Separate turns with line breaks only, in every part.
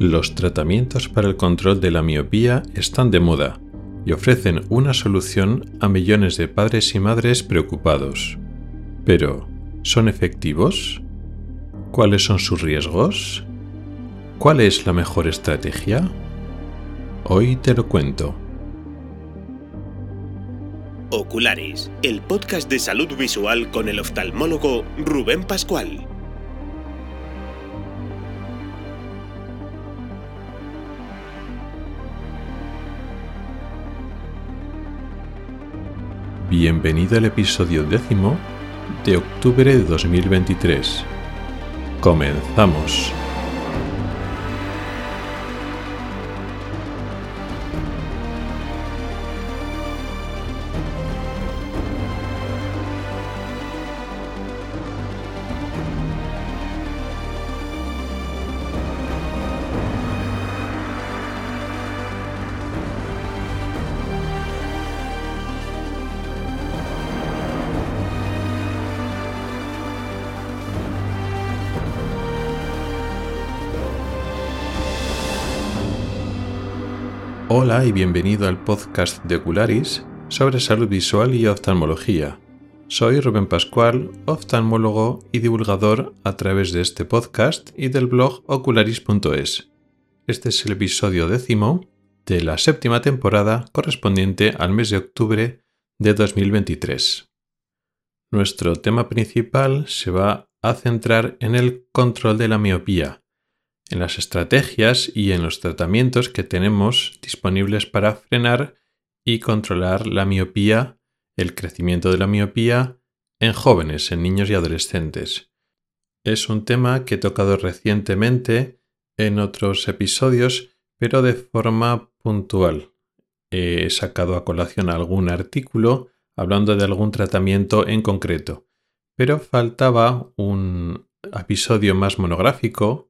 Los tratamientos para el control de la miopía están de moda y ofrecen una solución a millones de padres y madres preocupados. Pero, ¿son efectivos? ¿Cuáles son sus riesgos? ¿Cuál es la mejor estrategia? Hoy te lo cuento.
Oculares, el podcast de salud visual con el oftalmólogo Rubén Pascual.
Bienvenido al episodio décimo de octubre de 2023. Comenzamos. Hola y bienvenido al podcast de Ocularis sobre salud visual y oftalmología. Soy Rubén Pascual, oftalmólogo y divulgador a través de este podcast y del blog ocularis.es. Este es el episodio décimo de la séptima temporada correspondiente al mes de octubre de 2023. Nuestro tema principal se va a centrar en el control de la miopía en las estrategias y en los tratamientos que tenemos disponibles para frenar y controlar la miopía, el crecimiento de la miopía en jóvenes, en niños y adolescentes. Es un tema que he tocado recientemente en otros episodios, pero de forma puntual. He sacado a colación algún artículo hablando de algún tratamiento en concreto, pero faltaba un episodio más monográfico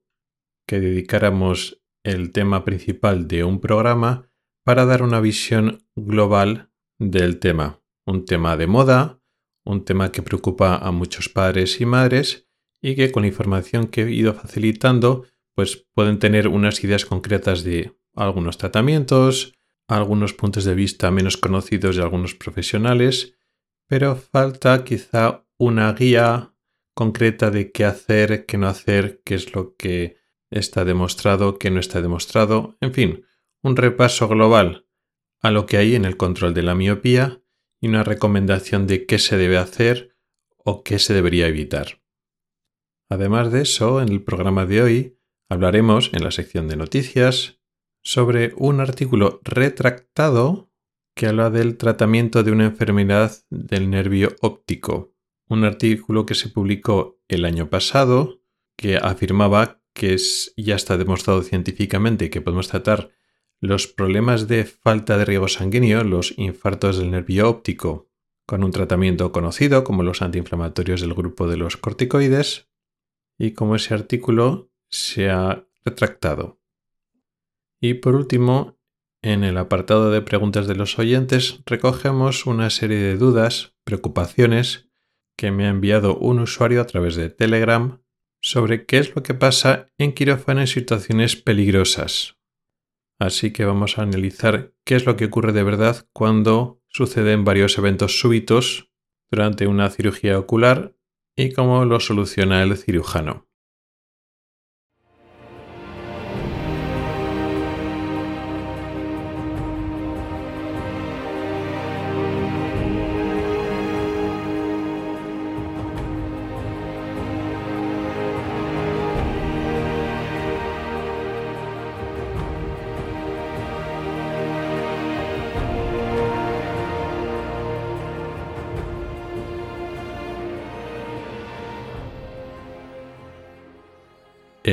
que dedicáramos el tema principal de un programa para dar una visión global del tema. Un tema de moda, un tema que preocupa a muchos padres y madres y que con la información que he ido facilitando pues pueden tener unas ideas concretas de algunos tratamientos, algunos puntos de vista menos conocidos de algunos profesionales, pero falta quizá una guía concreta de qué hacer, qué no hacer, qué es lo que está demostrado, que no está demostrado, en fin, un repaso global a lo que hay en el control de la miopía y una recomendación de qué se debe hacer o qué se debería evitar. Además de eso, en el programa de hoy hablaremos en la sección de noticias sobre un artículo retractado que habla del tratamiento de una enfermedad del nervio óptico. Un artículo que se publicó el año pasado que afirmaba que es, ya está demostrado científicamente que podemos tratar los problemas de falta de riego sanguíneo, los infartos del nervio óptico, con un tratamiento conocido como los antiinflamatorios del grupo de los corticoides, y como ese artículo se ha retractado. Y por último, en el apartado de preguntas de los oyentes recogemos una serie de dudas, preocupaciones que me ha enviado un usuario a través de Telegram sobre qué es lo que pasa en quirófano en situaciones peligrosas. Así que vamos a analizar qué es lo que ocurre de verdad cuando suceden varios eventos súbitos durante una cirugía ocular y cómo lo soluciona el cirujano.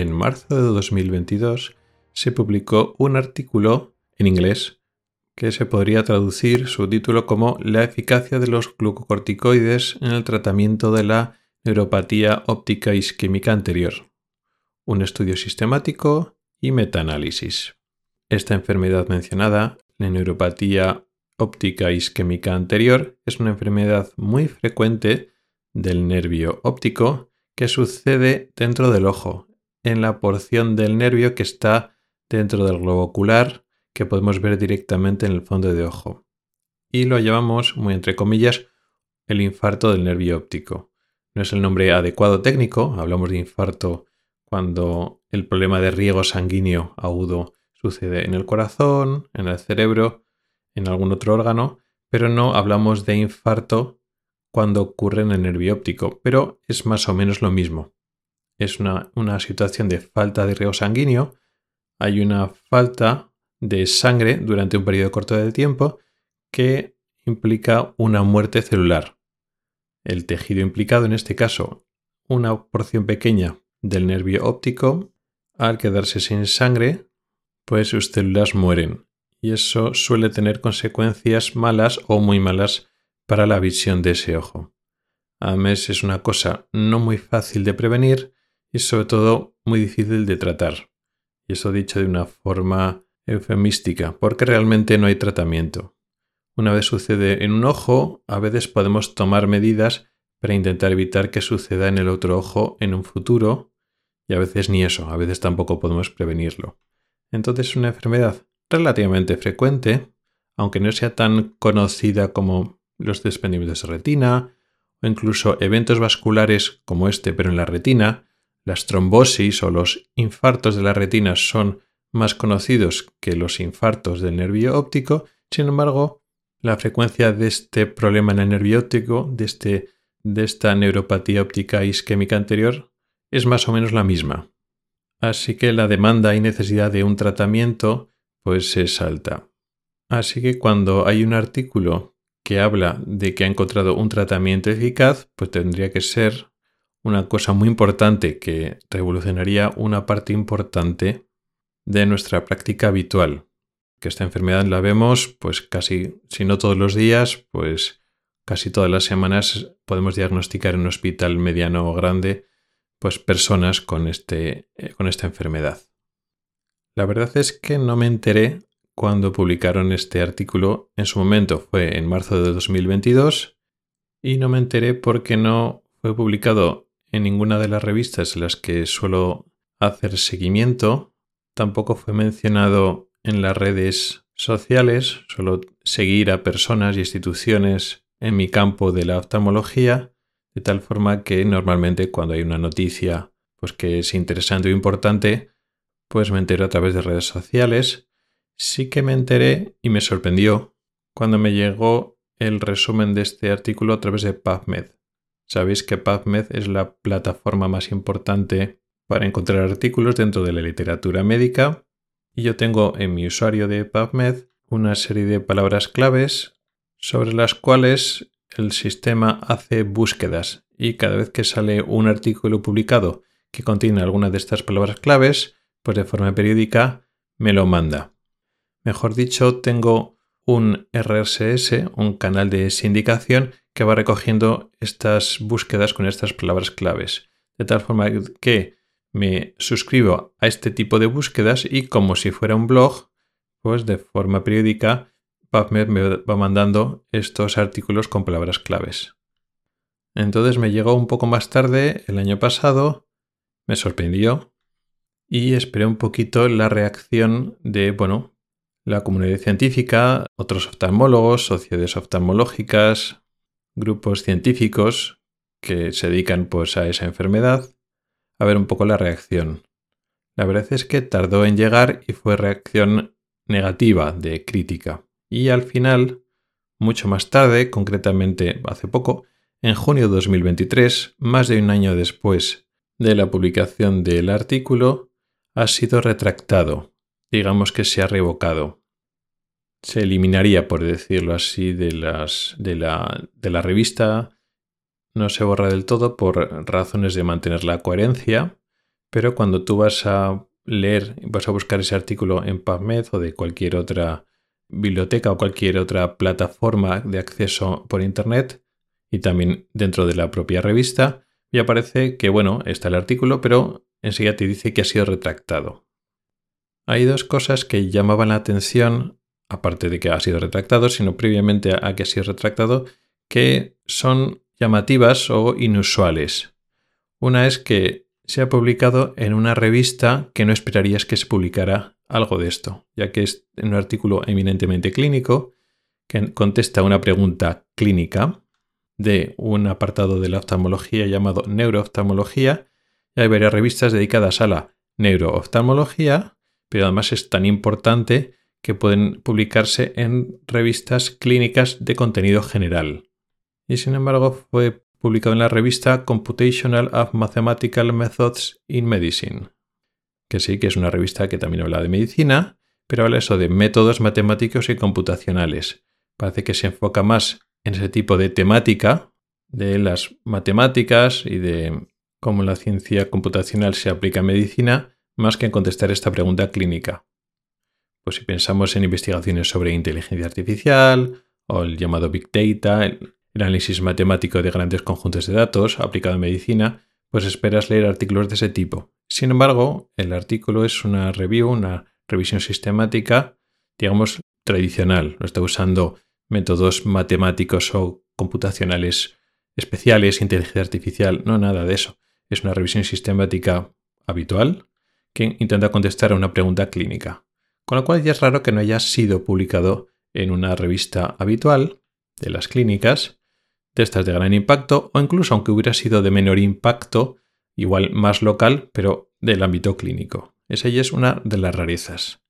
En marzo de 2022 se publicó un artículo en inglés que se podría traducir su título como La eficacia de los glucocorticoides en el tratamiento de la neuropatía óptica isquémica anterior, un estudio sistemático y metaanálisis. Esta enfermedad mencionada, la neuropatía óptica isquémica anterior, es una enfermedad muy frecuente del nervio óptico que sucede dentro del ojo, en la porción del nervio que está dentro del globo ocular que podemos ver directamente en el fondo de ojo. Y lo llamamos, muy entre comillas, el infarto del nervio óptico. No es el nombre adecuado técnico, hablamos de infarto cuando el problema de riego sanguíneo agudo sucede en el corazón, en el cerebro, en algún otro órgano, pero no hablamos de infarto cuando ocurre en el nervio óptico, pero es más o menos lo mismo. Es una, una situación de falta de riego sanguíneo, hay una falta de sangre durante un periodo corto de tiempo que implica una muerte celular. El tejido implicado, en este caso, una porción pequeña del nervio óptico, al quedarse sin sangre, pues sus células mueren. Y eso suele tener consecuencias malas o muy malas para la visión de ese ojo. Además es una cosa no muy fácil de prevenir y sobre todo muy difícil de tratar. Y eso dicho de una forma eufemística, porque realmente no hay tratamiento. Una vez sucede en un ojo, a veces podemos tomar medidas para intentar evitar que suceda en el otro ojo en un futuro, y a veces ni eso, a veces tampoco podemos prevenirlo. Entonces es una enfermedad relativamente frecuente, aunque no sea tan conocida como los desprendimientos de retina, o incluso eventos vasculares como este pero en la retina, las trombosis o los infartos de la retina son más conocidos que los infartos del nervio óptico, sin embargo, la frecuencia de este problema en el nervio óptico, de, este, de esta neuropatía óptica isquémica anterior, es más o menos la misma. Así que la demanda y necesidad de un tratamiento pues es alta. Así que cuando hay un artículo que habla de que ha encontrado un tratamiento eficaz, pues tendría que ser una cosa muy importante que revolucionaría una parte importante de nuestra práctica habitual. Que esta enfermedad la vemos, pues casi, si no todos los días, pues casi todas las semanas podemos diagnosticar en un hospital mediano o grande, pues personas con, este, eh, con esta enfermedad. La verdad es que no me enteré cuando publicaron este artículo. En su momento fue en marzo de 2022 y no me enteré porque no fue publicado en ninguna de las revistas en las que suelo hacer seguimiento tampoco fue mencionado en las redes sociales, solo seguir a personas y instituciones en mi campo de la oftalmología, de tal forma que normalmente cuando hay una noticia pues que es interesante o importante, pues me entero a través de redes sociales. Sí que me enteré y me sorprendió cuando me llegó el resumen de este artículo a través de PubMed. Sabéis que PubMed es la plataforma más importante para encontrar artículos dentro de la literatura médica y yo tengo en mi usuario de PubMed una serie de palabras claves sobre las cuales el sistema hace búsquedas y cada vez que sale un artículo publicado que contiene alguna de estas palabras claves, pues de forma periódica me lo manda. Mejor dicho, tengo un RSS, un canal de sindicación que va recogiendo estas búsquedas con estas palabras claves. De tal forma que me suscribo a este tipo de búsquedas y como si fuera un blog, pues de forma periódica PubMed me va mandando estos artículos con palabras claves. Entonces me llegó un poco más tarde, el año pasado, me sorprendió y esperé un poquito la reacción de, bueno, la comunidad científica, otros oftalmólogos, sociedades oftalmológicas, grupos científicos que se dedican pues a esa enfermedad a ver un poco la reacción. La verdad es que tardó en llegar y fue reacción negativa, de crítica. Y al final, mucho más tarde, concretamente hace poco, en junio de 2023, más de un año después de la publicación del artículo, ha sido retractado, digamos que se ha revocado. Se eliminaría, por decirlo así, de, las, de, la, de la revista no se borra del todo por razones de mantener la coherencia, pero cuando tú vas a leer, vas a buscar ese artículo en PubMed o de cualquier otra biblioteca o cualquier otra plataforma de acceso por Internet y también dentro de la propia revista, y aparece que, bueno, está el artículo, pero enseguida te dice que ha sido retractado. Hay dos cosas que llamaban la atención, aparte de que ha sido retractado, sino previamente a que ha sido retractado, que son llamativas o inusuales. Una es que se ha publicado en una revista que no esperarías que se publicara algo de esto, ya que es un artículo eminentemente clínico que contesta una pregunta clínica de un apartado de la oftalmología llamado neurooftalmología. Hay varias revistas dedicadas a la neurooftalmología, pero además es tan importante que pueden publicarse en revistas clínicas de contenido general. Y sin embargo fue publicado en la revista Computational of Mathematical Methods in Medicine, que sí que es una revista que también habla de medicina, pero habla eso de métodos matemáticos y computacionales. Parece que se enfoca más en ese tipo de temática de las matemáticas y de cómo la ciencia computacional se aplica en medicina, más que en contestar esta pregunta clínica. Pues si pensamos en investigaciones sobre inteligencia artificial o el llamado Big Data, el análisis matemático de grandes conjuntos de datos aplicado en medicina, pues esperas leer artículos de ese tipo. Sin embargo, el artículo es una review, una revisión sistemática, digamos, tradicional. No está usando métodos matemáticos o computacionales especiales, inteligencia artificial, no nada de eso. Es una revisión sistemática habitual que intenta contestar a una pregunta clínica. Con lo cual ya es raro que no haya sido publicado en una revista habitual de las clínicas, de estas de gran impacto, o incluso aunque hubiera sido de menor impacto, igual más local, pero del ámbito clínico. Esa ya es una de las rarezas.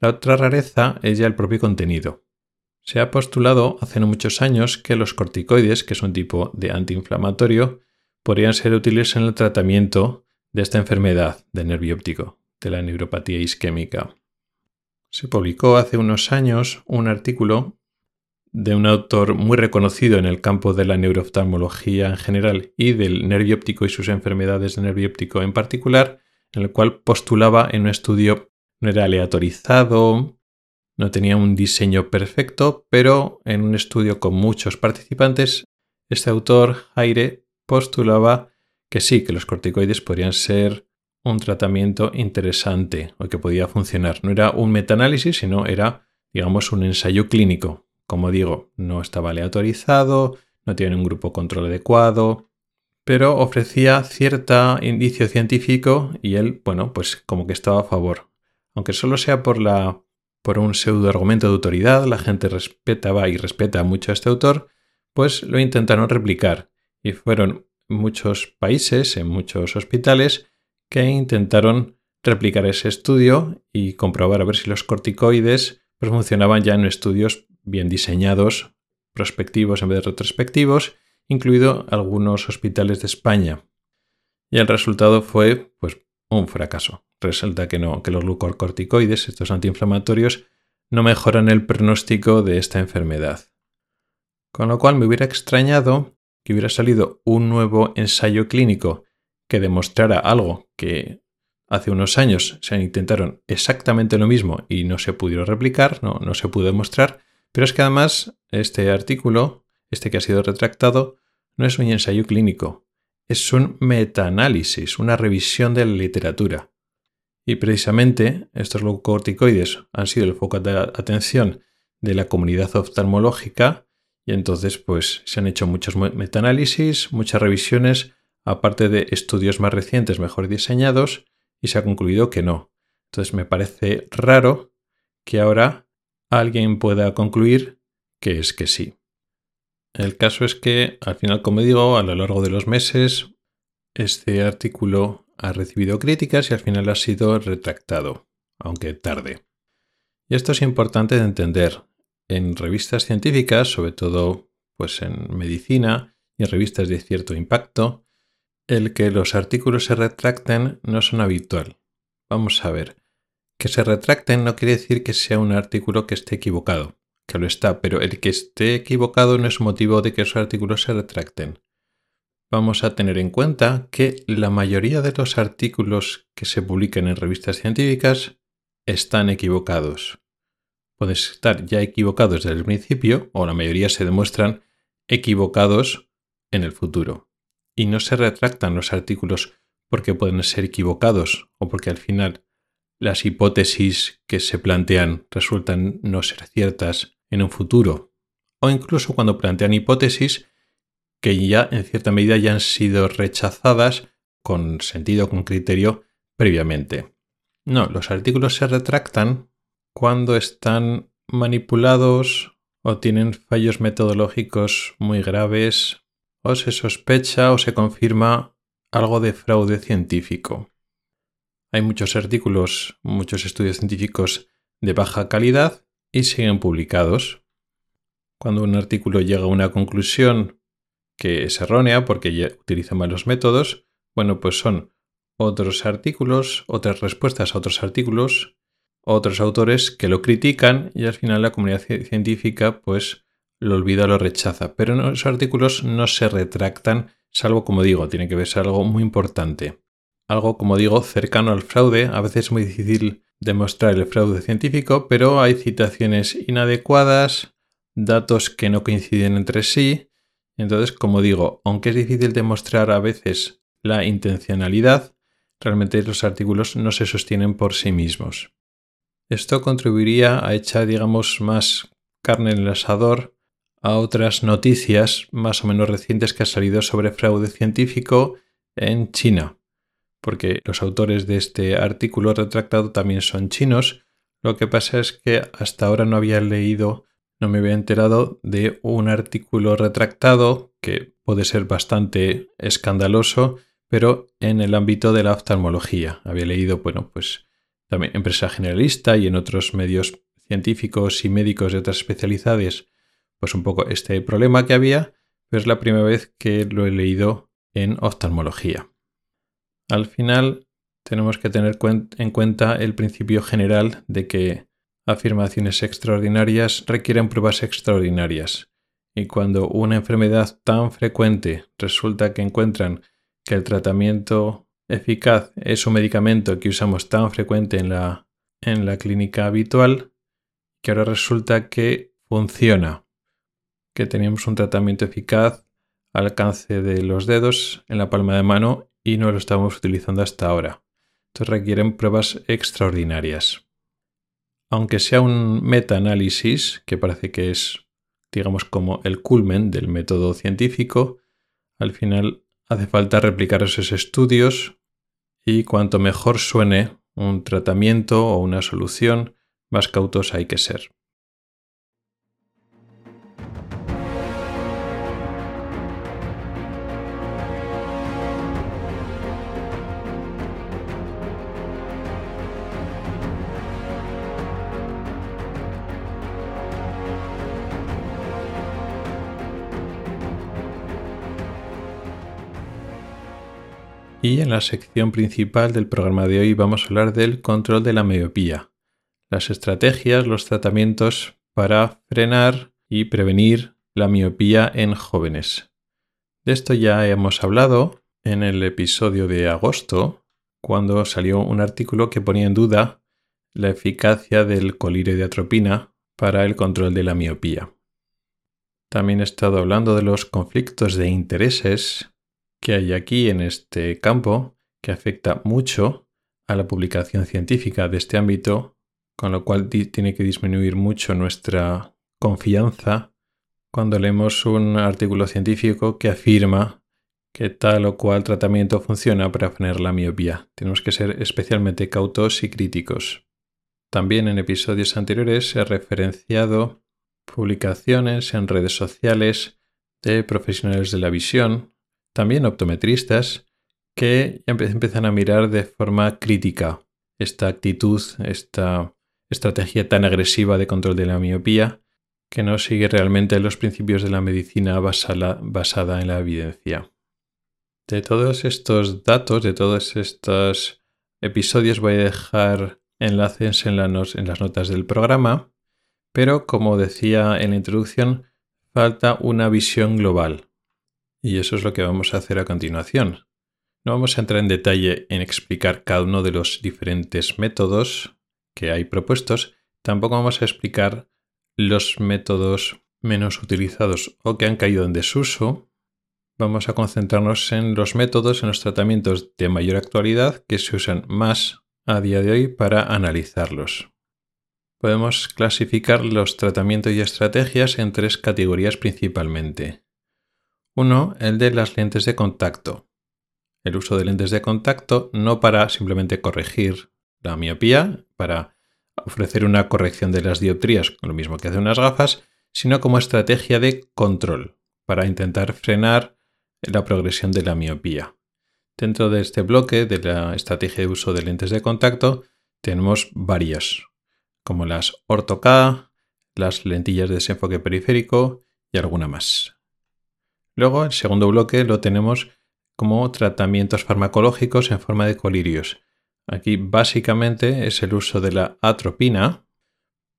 La otra rareza es ya el propio contenido. Se ha postulado hace muchos años que los corticoides, que es un tipo de antiinflamatorio, podrían ser útiles en el tratamiento de esta enfermedad del nervio óptico, de la neuropatía isquémica. Se publicó hace unos años un artículo de un autor muy reconocido en el campo de la neurooftalmología en general y del nervio óptico y sus enfermedades de nervio óptico en particular, en el cual postulaba en un estudio no era aleatorizado, no tenía un diseño perfecto, pero en un estudio con muchos participantes, este autor, Jaire, postulaba que sí, que los corticoides podrían ser un tratamiento interesante o que podía funcionar. No era un metaanálisis, sino era, digamos, un ensayo clínico. Como digo, no estaba aleatorizado, no tiene un grupo control adecuado, pero ofrecía cierto indicio científico y él, bueno, pues como que estaba a favor. Aunque solo sea por la por un pseudo argumento de autoridad, la gente respetaba y respeta mucho a este autor, pues lo intentaron replicar y fueron muchos países, en muchos hospitales, que intentaron replicar ese estudio y comprobar a ver si los corticoides pues, funcionaban ya en estudios bien diseñados, prospectivos en vez de retrospectivos, incluido algunos hospitales de España. Y el resultado fue pues un fracaso resulta que no, que los glucocorticoides, estos antiinflamatorios, no mejoran el pronóstico de esta enfermedad. Con lo cual me hubiera extrañado que hubiera salido un nuevo ensayo clínico que demostrara algo que hace unos años se intentaron exactamente lo mismo y no se pudieron replicar, no, no se pudo demostrar, pero es que además este artículo, este que ha sido retractado, no es un ensayo clínico, es un metaanálisis, una revisión de la literatura. Y precisamente estos glucocorticoides han sido el foco de atención de la comunidad oftalmológica y entonces pues se han hecho muchos metaanálisis, muchas revisiones, aparte de estudios más recientes mejor diseñados y se ha concluido que no. Entonces me parece raro que ahora alguien pueda concluir que es que sí. El caso es que al final, como digo, a lo largo de los meses, este artículo ha recibido críticas y al final ha sido retractado, aunque tarde. Y esto es importante de entender. En revistas científicas, sobre todo pues en medicina y en revistas de cierto impacto, el que los artículos se retracten no es un habitual. Vamos a ver. Que se retracten no quiere decir que sea un artículo que esté equivocado, que lo está, pero el que esté equivocado no es motivo de que esos artículos se retracten vamos a tener en cuenta que la mayoría de los artículos que se publican en revistas científicas están equivocados. Pueden estar ya equivocados desde el principio o la mayoría se demuestran equivocados en el futuro. Y no se retractan los artículos porque pueden ser equivocados o porque al final las hipótesis que se plantean resultan no ser ciertas en un futuro. O incluso cuando plantean hipótesis que ya en cierta medida ya han sido rechazadas con sentido, con criterio previamente. No, los artículos se retractan cuando están manipulados o tienen fallos metodológicos muy graves o se sospecha o se confirma algo de fraude científico. Hay muchos artículos, muchos estudios científicos de baja calidad y siguen publicados. Cuando un artículo llega a una conclusión que es errónea porque utiliza malos métodos, bueno, pues son otros artículos, otras respuestas a otros artículos, otros autores que lo critican y al final la comunidad científica pues lo olvida o lo rechaza. Pero esos artículos no se retractan, salvo como digo, tiene que ser algo muy importante. Algo, como digo, cercano al fraude. A veces es muy difícil demostrar el fraude científico, pero hay citaciones inadecuadas, datos que no coinciden entre sí. Entonces, como digo, aunque es difícil demostrar a veces la intencionalidad, realmente los artículos no se sostienen por sí mismos. Esto contribuiría a echar, digamos, más carne en el asador a otras noticias más o menos recientes que han salido sobre fraude científico en China, porque los autores de este artículo retractado también son chinos. Lo que pasa es que hasta ahora no había leído, no me había enterado de un artículo retractado que puede ser bastante escandaloso pero en el ámbito de la oftalmología. Había leído, bueno, pues también en prensa generalista y en otros medios científicos y médicos de otras especialidades, pues un poco este problema que había, pero es la primera vez que lo he leído en oftalmología. Al final tenemos que tener en cuenta el principio general de que afirmaciones extraordinarias requieren pruebas extraordinarias. Y cuando una enfermedad tan frecuente resulta que encuentran que el tratamiento eficaz es un medicamento que usamos tan frecuente en la, en la clínica habitual que ahora resulta que funciona, que teníamos un tratamiento eficaz al alcance de los dedos en la palma de mano y no lo estamos utilizando hasta ahora. Entonces requieren pruebas extraordinarias. Aunque sea un metaanálisis, que parece que es, digamos, como el culmen del método científico, al final Hace falta replicar esos estudios y cuanto mejor suene un tratamiento o una solución, más cautos hay que ser. Y en la sección principal del programa de hoy vamos a hablar del control de la miopía, las estrategias, los tratamientos para frenar y prevenir la miopía en jóvenes. De esto ya hemos hablado en el episodio de agosto, cuando salió un artículo que ponía en duda la eficacia del colirio de atropina para el control de la miopía. También he estado hablando de los conflictos de intereses que hay aquí en este campo que afecta mucho a la publicación científica de este ámbito, con lo cual tiene que disminuir mucho nuestra confianza cuando leemos un artículo científico que afirma que tal o cual tratamiento funciona para frenar la miopía. Tenemos que ser especialmente cautos y críticos. También en episodios anteriores he referenciado publicaciones en redes sociales de profesionales de la visión también optometristas que empiezan a mirar de forma crítica esta actitud, esta estrategia tan agresiva de control de la miopía que no sigue realmente los principios de la medicina basada en la evidencia. De todos estos datos, de todos estos episodios voy a dejar enlaces en, en las notas del programa, pero como decía en la introducción, falta una visión global. Y eso es lo que vamos a hacer a continuación. No vamos a entrar en detalle en explicar cada uno de los diferentes métodos que hay propuestos, tampoco vamos a explicar los métodos menos utilizados o que han caído en desuso. Vamos a concentrarnos en los métodos, en los tratamientos de mayor actualidad que se usan más a día de hoy para analizarlos. Podemos clasificar los tratamientos y estrategias en tres categorías principalmente. Uno, el de las lentes de contacto. El uso de lentes de contacto no para simplemente corregir la miopía, para ofrecer una corrección de las dioptrías, lo mismo que hace unas gafas, sino como estrategia de control, para intentar frenar la progresión de la miopía. Dentro de este bloque de la estrategia de uso de lentes de contacto tenemos varias, como las orto-K, las lentillas de desenfoque periférico y alguna más. Luego, el segundo bloque lo tenemos como tratamientos farmacológicos en forma de colirios. Aquí básicamente es el uso de la atropina,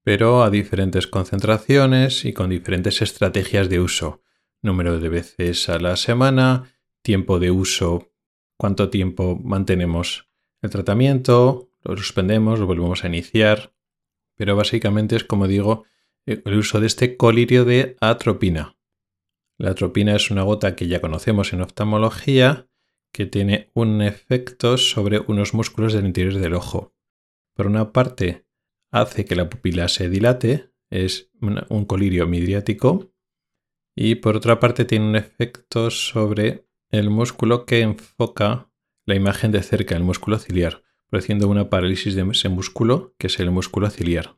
pero a diferentes concentraciones y con diferentes estrategias de uso. Número de veces a la semana, tiempo de uso, cuánto tiempo mantenemos el tratamiento, lo suspendemos, lo volvemos a iniciar. Pero básicamente es, como digo, el uso de este colirio de atropina. La atropina es una gota que ya conocemos en oftalmología que tiene un efecto sobre unos músculos del interior del ojo. Por una parte, hace que la pupila se dilate, es un colirio midriático, y por otra parte tiene un efecto sobre el músculo que enfoca la imagen de cerca, el músculo ciliar, produciendo una parálisis de ese músculo, que es el músculo ciliar.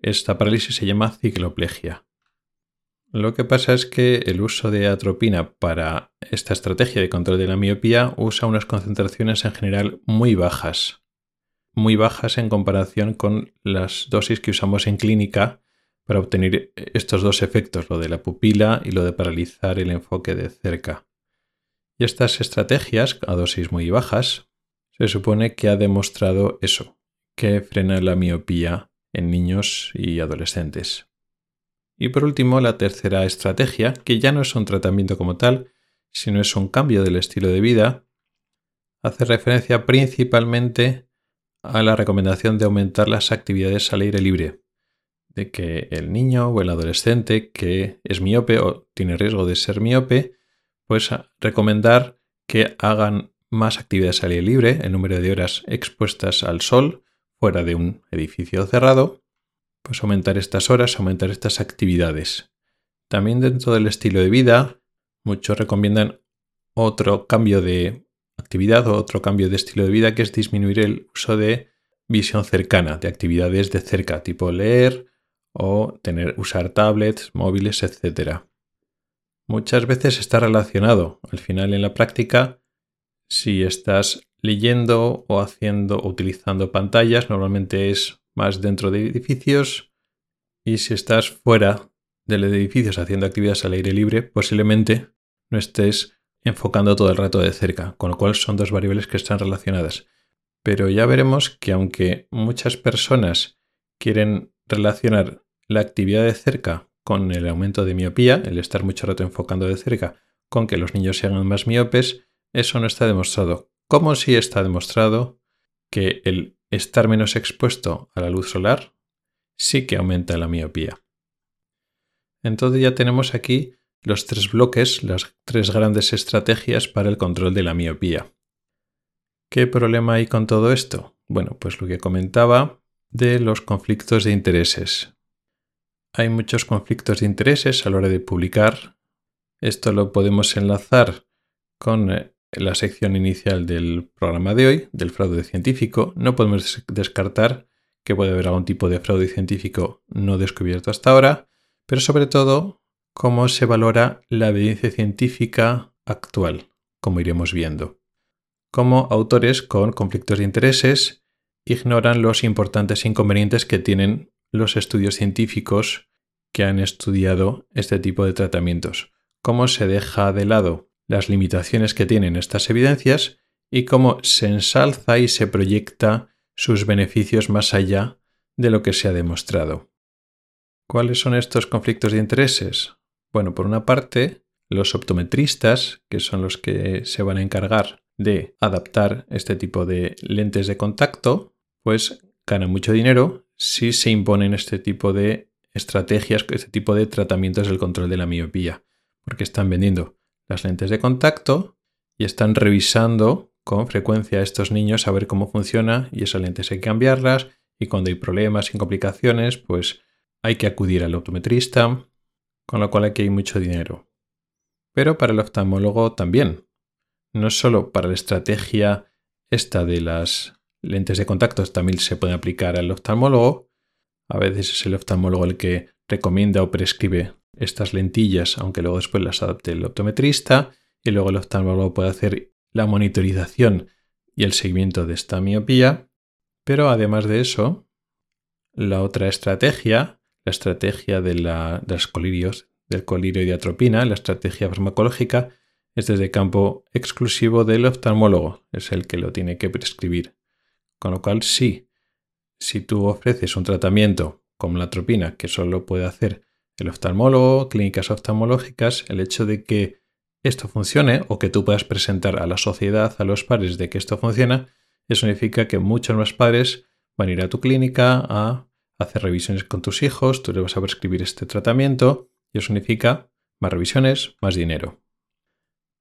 Esta parálisis se llama cicloplegia. Lo que pasa es que el uso de atropina para esta estrategia de control de la miopía usa unas concentraciones en general muy bajas, muy bajas en comparación con las dosis que usamos en clínica para obtener estos dos efectos, lo de la pupila y lo de paralizar el enfoque de cerca. Y estas estrategias a dosis muy bajas se supone que ha demostrado eso, que frena la miopía en niños y adolescentes. Y por último, la tercera estrategia, que ya no es un tratamiento como tal, sino es un cambio del estilo de vida, hace referencia principalmente a la recomendación de aumentar las actividades al aire libre, de que el niño o el adolescente que es miope o tiene riesgo de ser miope, pues recomendar que hagan más actividades al aire libre, el número de horas expuestas al sol fuera de un edificio cerrado, pues aumentar estas horas, aumentar estas actividades. También dentro del estilo de vida, muchos recomiendan otro cambio de actividad o otro cambio de estilo de vida que es disminuir el uso de visión cercana, de actividades de cerca, tipo leer o tener, usar tablets, móviles, etc. Muchas veces está relacionado. Al final en la práctica, si estás leyendo o haciendo o utilizando pantallas, normalmente es más dentro de edificios y si estás fuera del edificio haciendo actividades al aire libre, posiblemente no estés enfocando todo el rato de cerca, con lo cual son dos variables que están relacionadas. Pero ya veremos que aunque muchas personas quieren relacionar la actividad de cerca con el aumento de miopía, el estar mucho rato enfocando de cerca, con que los niños se hagan más miopes, eso no está demostrado. Como sí está demostrado que el estar menos expuesto a la luz solar sí que aumenta la miopía. Entonces ya tenemos aquí los tres bloques, las tres grandes estrategias para el control de la miopía. ¿Qué problema hay con todo esto? Bueno, pues lo que comentaba de los conflictos de intereses. Hay muchos conflictos de intereses a la hora de publicar. Esto lo podemos enlazar con eh, la sección inicial del programa de hoy, del fraude científico, no podemos descartar que puede haber algún tipo de fraude científico no descubierto hasta ahora, pero sobre todo cómo se valora la evidencia científica actual, como iremos viendo. Cómo autores con conflictos de intereses ignoran los importantes inconvenientes que tienen los estudios científicos que han estudiado este tipo de tratamientos. Cómo se deja de lado las limitaciones que tienen estas evidencias y cómo se ensalza y se proyecta sus beneficios más allá de lo que se ha demostrado. ¿Cuáles son estos conflictos de intereses? Bueno, por una parte, los optometristas, que son los que se van a encargar de adaptar este tipo de lentes de contacto, pues ganan mucho dinero si se imponen este tipo de estrategias, este tipo de tratamientos del control de la miopía, porque están vendiendo las lentes de contacto y están revisando con frecuencia a estos niños a ver cómo funciona y esas lentes hay que cambiarlas y cuando hay problemas y complicaciones pues hay que acudir al optometrista, con lo cual aquí hay mucho dinero. Pero para el oftalmólogo también. No solo para la estrategia esta de las lentes de contacto también se pueden aplicar al oftalmólogo. A veces es el oftalmólogo el que recomienda o prescribe estas lentillas, aunque luego después las adapte el optometrista y luego el oftalmólogo puede hacer la monitorización y el seguimiento de esta miopía. Pero además de eso, la otra estrategia, la estrategia de, los colirios, del colirio y de atropina, la estrategia farmacológica, es desde campo exclusivo del oftalmólogo, es el que lo tiene que prescribir. Con lo cual, sí, si tú ofreces un tratamiento como la atropina, que solo puede hacer el oftalmólogo, clínicas oftalmológicas, el hecho de que esto funcione o que tú puedas presentar a la sociedad, a los padres de que esto funciona, eso significa que muchos más padres van a ir a tu clínica a hacer revisiones con tus hijos, tú le vas a prescribir este tratamiento y eso significa más revisiones, más dinero.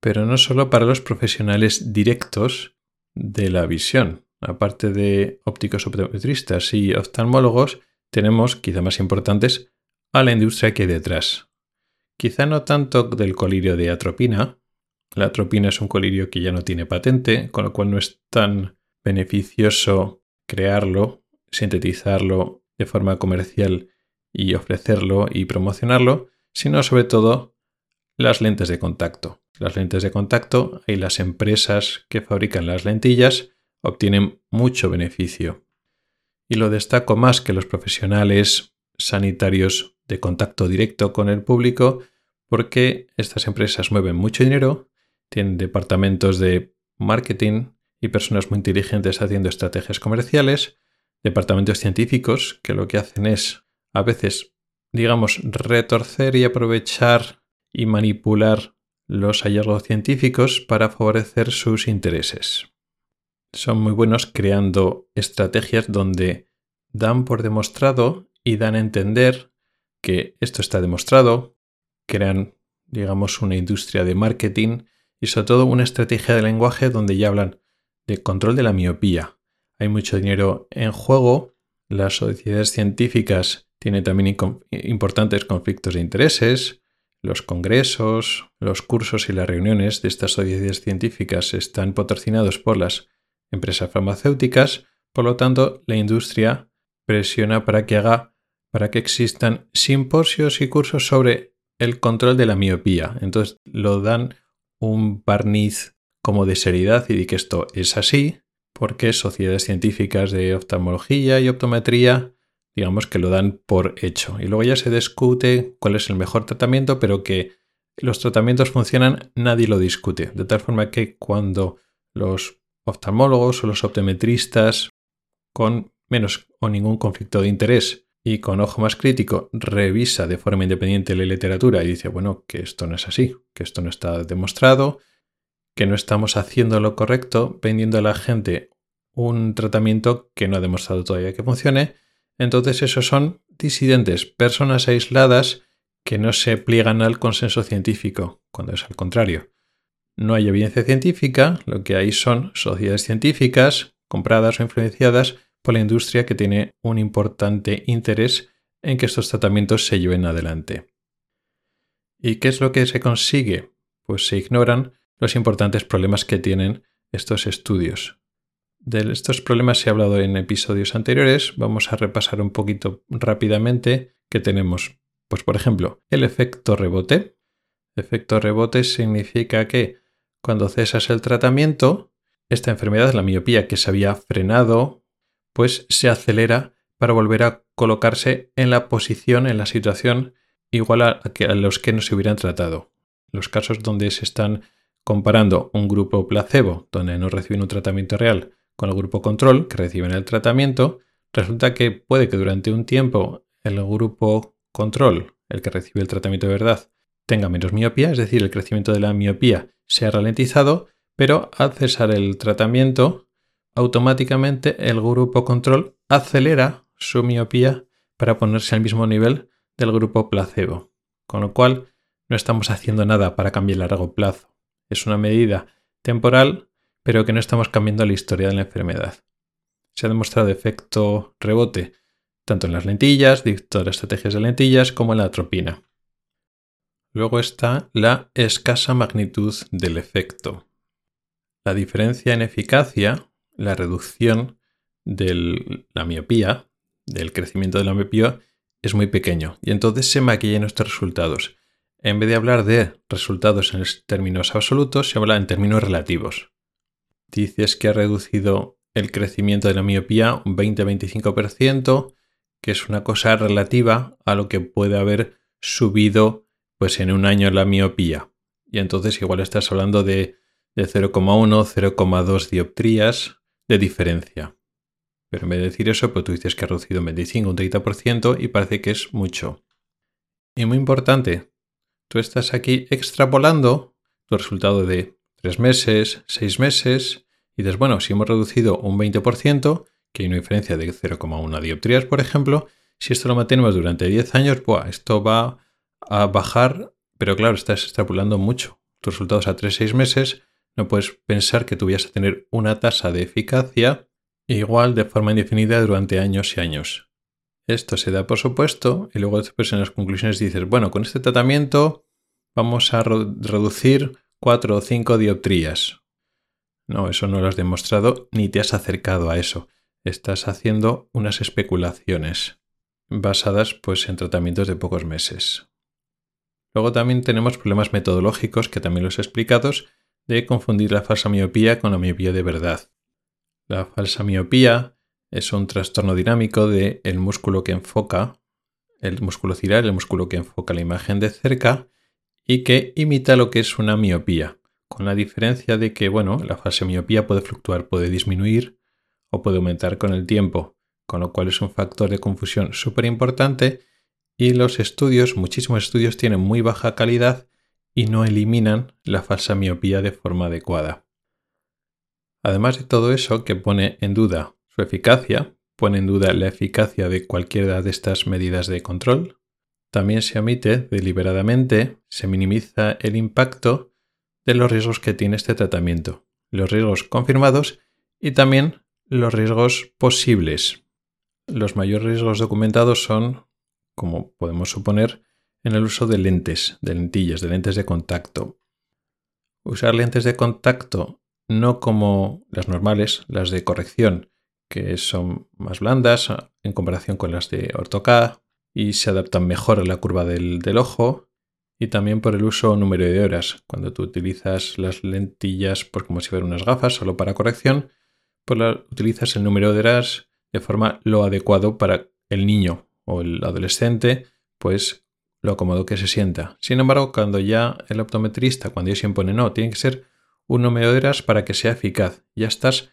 Pero no solo para los profesionales directos de la visión. Aparte de ópticos optometristas y oftalmólogos, tenemos, quizá más importantes, a la industria que hay detrás. Quizá no tanto del colirio de atropina. La atropina es un colirio que ya no tiene patente, con lo cual no es tan beneficioso crearlo, sintetizarlo de forma comercial y ofrecerlo y promocionarlo, sino sobre todo las lentes de contacto. Las lentes de contacto y las empresas que fabrican las lentillas obtienen mucho beneficio. Y lo destaco más que los profesionales sanitarios de contacto directo con el público porque estas empresas mueven mucho dinero, tienen departamentos de marketing y personas muy inteligentes haciendo estrategias comerciales, departamentos científicos que lo que hacen es a veces, digamos, retorcer y aprovechar y manipular los hallazgos científicos para favorecer sus intereses. Son muy buenos creando estrategias donde dan por demostrado y dan a entender que esto está demostrado, crean, digamos, una industria de marketing y sobre todo una estrategia de lenguaje donde ya hablan de control de la miopía. Hay mucho dinero en juego, las sociedades científicas tienen también importantes conflictos de intereses, los congresos, los cursos y las reuniones de estas sociedades científicas están patrocinados por las empresas farmacéuticas, por lo tanto la industria presiona para que haga para que existan simposios y cursos sobre el control de la miopía. Entonces lo dan un barniz como de seriedad y de que esto es así, porque sociedades científicas de oftalmología y optometría, digamos que lo dan por hecho. Y luego ya se discute cuál es el mejor tratamiento, pero que los tratamientos funcionan, nadie lo discute. De tal forma que cuando los oftalmólogos o los optometristas con menos o ningún conflicto de interés y con ojo más crítico revisa de forma independiente la literatura y dice, bueno, que esto no es así, que esto no está demostrado, que no estamos haciendo lo correcto, vendiendo a la gente un tratamiento que no ha demostrado todavía que funcione, entonces esos son disidentes, personas aisladas que no se pliegan al consenso científico, cuando es al contrario. No hay evidencia científica, lo que hay son sociedades científicas compradas o influenciadas por la industria que tiene un importante interés en que estos tratamientos se lleven adelante. ¿Y qué es lo que se consigue? Pues se ignoran los importantes problemas que tienen estos estudios. De estos problemas se ha hablado en episodios anteriores, vamos a repasar un poquito rápidamente que tenemos. Pues por ejemplo, el efecto rebote. efecto rebote significa que cuando cesas el tratamiento, esta enfermedad, la miopía que se había frenado pues se acelera para volver a colocarse en la posición, en la situación igual a, a los que no se hubieran tratado. Los casos donde se están comparando un grupo placebo, donde no reciben un tratamiento real, con el grupo control, que reciben el tratamiento, resulta que puede que durante un tiempo el grupo control, el que recibe el tratamiento de verdad, tenga menos miopía, es decir, el crecimiento de la miopía se ha ralentizado, pero al cesar el tratamiento automáticamente el grupo control acelera su miopía para ponerse al mismo nivel del grupo placebo. Con lo cual, no estamos haciendo nada para cambiar a largo plazo. Es una medida temporal, pero que no estamos cambiando la historia de la enfermedad. Se ha demostrado efecto rebote tanto en las lentillas, las estrategias de lentillas, como en la atropina. Luego está la escasa magnitud del efecto. La diferencia en eficacia la reducción de la miopía, del crecimiento de la miopía, es muy pequeño y entonces se maquillan nuestros resultados. En vez de hablar de resultados en términos absolutos, se habla en términos relativos. Dices que ha reducido el crecimiento de la miopía un 20-25%, que es una cosa relativa a lo que puede haber subido pues en un año la miopía. Y entonces igual estás hablando de, de 0,1, 0,2 dioptrías de diferencia. Pero en vez de decir eso, pues tú dices que ha reducido un 25, un 30% y parece que es mucho. Y muy importante, tú estás aquí extrapolando tu resultado de 3 meses, 6 meses, y dices, bueno, si hemos reducido un 20%, que hay una diferencia de 0,1 dioptrías, por ejemplo, si esto lo mantenemos durante 10 años, pues esto va a bajar, pero claro, estás extrapolando mucho. Tus resultados a 3-6 meses, no puedes pensar que tú vayas a tener una tasa de eficacia igual de forma indefinida durante años y años. Esto se da por supuesto y luego después en las conclusiones dices, bueno, con este tratamiento vamos a reducir 4 o 5 dioptrías. No, eso no lo has demostrado ni te has acercado a eso. Estás haciendo unas especulaciones basadas pues en tratamientos de pocos meses. Luego también tenemos problemas metodológicos que también los he explicado de confundir la falsa miopía con la miopía de verdad. La falsa miopía es un trastorno dinámico del músculo que enfoca, el músculo cilar, el músculo que enfoca la imagen de cerca y que imita lo que es una miopía, con la diferencia de que, bueno, la falsa miopía puede fluctuar, puede disminuir o puede aumentar con el tiempo, con lo cual es un factor de confusión súper importante y los estudios, muchísimos estudios tienen muy baja calidad y no eliminan la falsa miopía de forma adecuada. Además de todo eso que pone en duda su eficacia, pone en duda la eficacia de cualquiera de estas medidas de control, también se omite deliberadamente, se minimiza el impacto de los riesgos que tiene este tratamiento, los riesgos confirmados y también los riesgos posibles. Los mayores riesgos documentados son, como podemos suponer, en el uso de lentes, de lentillas, de lentes de contacto. Usar lentes de contacto no como las normales, las de corrección, que son más blandas en comparación con las de ortoca y se adaptan mejor a la curva del, ojo, y también por el uso número de horas. Cuando tú utilizas las lentillas pues como si fueran unas gafas solo para corrección, pues utilizas el número de horas de forma lo adecuado para el niño o el adolescente, pues lo acomodo que se sienta. Sin embargo, cuando ya el optometrista, cuando ya se impone no, tiene que ser un horas para que sea eficaz. Ya estás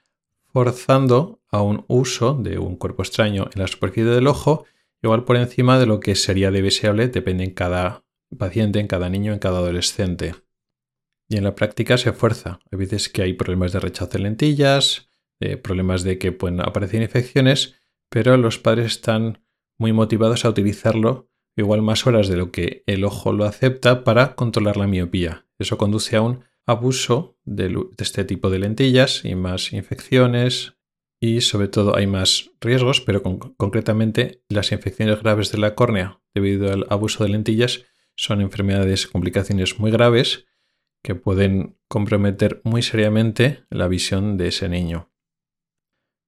forzando a un uso de un cuerpo extraño en la superficie del ojo, igual por encima de lo que sería deseable, depende en cada paciente, en cada niño, en cada adolescente. Y en la práctica se fuerza. Hay veces que hay problemas de rechazo de lentillas, problemas de que pueden aparecer infecciones, pero los padres están muy motivados a utilizarlo igual más horas de lo que el ojo lo acepta para controlar la miopía. Eso conduce a un abuso de, este tipo de lentillas y más infecciones y sobre todo hay más riesgos, pero concretamente las infecciones graves de la córnea debido al abuso de lentillas son enfermedades, complicaciones muy graves que pueden comprometer muy seriamente la visión de ese niño.